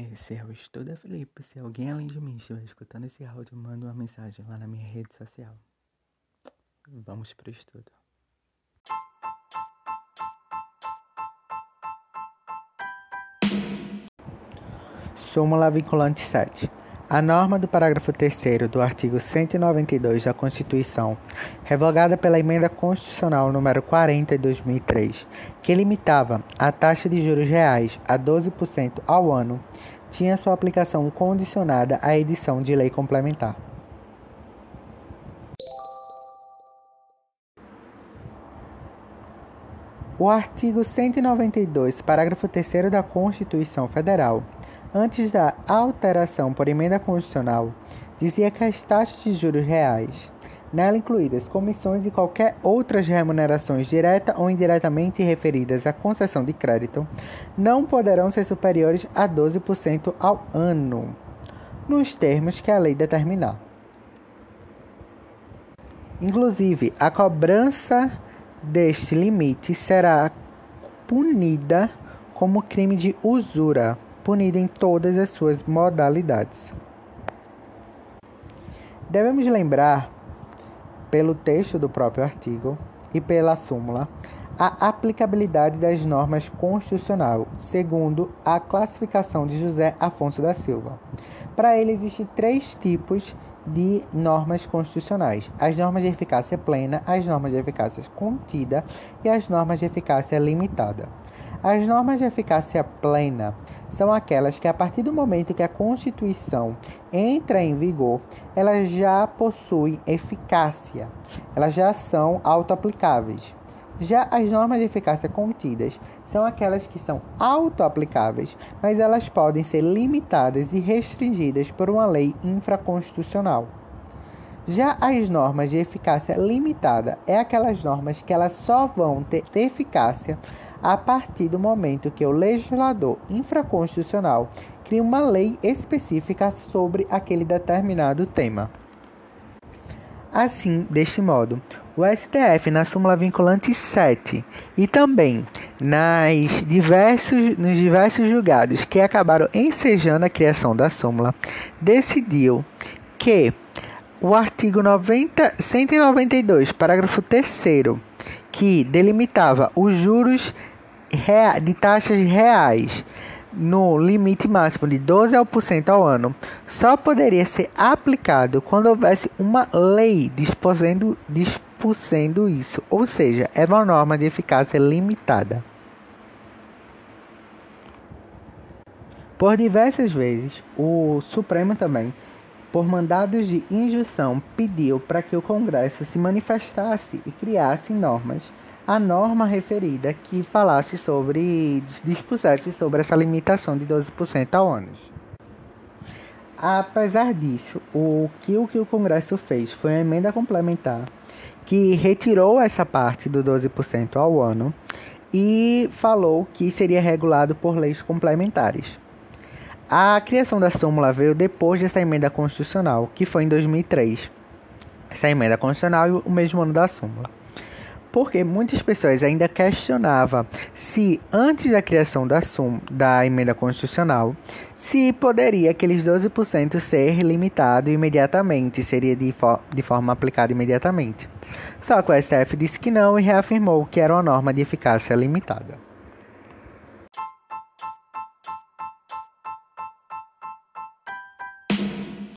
Esse é o Estuda Felipe. Se alguém além de mim estiver escutando esse áudio, manda uma mensagem lá na minha rede social. Vamos pro estudo. Súmula vinculante 7. A norma do parágrafo 3 do artigo 192 da Constituição, revogada pela Emenda Constitucional número 40 de 2003, que limitava a taxa de juros reais a 12% ao ano, tinha sua aplicação condicionada à edição de lei complementar. O artigo 192, parágrafo 3 da Constituição Federal, antes da alteração por emenda constitucional, dizia que as taxas de juros reais, nela incluídas comissões e qualquer outras remunerações direta ou indiretamente referidas à concessão de crédito, não poderão ser superiores a 12% ao ano, nos termos que a lei determinar. Inclusive, a cobrança deste limite será punida como crime de usura punida em todas as suas modalidades. Devemos lembrar, pelo texto do próprio artigo e pela súmula, a aplicabilidade das normas constitucionais, segundo a classificação de José Afonso da Silva. Para ele, existem três tipos de normas constitucionais: as normas de eficácia plena, as normas de eficácia contida e as normas de eficácia limitada. As normas de eficácia plena são aquelas que, a partir do momento que a Constituição entra em vigor, elas já possuem eficácia, elas já são auto-aplicáveis. Já as normas de eficácia contidas são aquelas que são auto-aplicáveis, mas elas podem ser limitadas e restringidas por uma lei infraconstitucional. Já as normas de eficácia limitada é aquelas normas que elas só vão ter eficácia a partir do momento que o legislador infraconstitucional cria uma lei específica sobre aquele determinado tema. Assim, deste modo, o STF, na súmula vinculante 7 e também nas diversos, nos diversos julgados que acabaram ensejando a criação da súmula, decidiu que o artigo 90, 192, parágrafo 3, que delimitava os juros de taxas reais no limite máximo de 12% ao ano só poderia ser aplicado quando houvesse uma lei disposendo, disposendo isso, ou seja, é uma norma de eficácia limitada. Por diversas vezes, o Supremo também, por mandados de injunção, pediu para que o Congresso se manifestasse e criasse normas a norma referida que falasse sobre, dispusesse sobre essa limitação de 12% ao ano. Apesar disso, o que, o que o Congresso fez foi uma emenda complementar que retirou essa parte do 12% ao ano e falou que seria regulado por leis complementares. A criação da súmula veio depois dessa emenda constitucional, que foi em 2003. Essa emenda constitucional e o mesmo ano da súmula porque muitas pessoas ainda questionavam se, antes da criação da, sum, da emenda constitucional, se poderia aqueles 12% ser limitado imediatamente, seria de, fo de forma aplicada imediatamente. Só que o STF disse que não e reafirmou que era uma norma de eficácia limitada.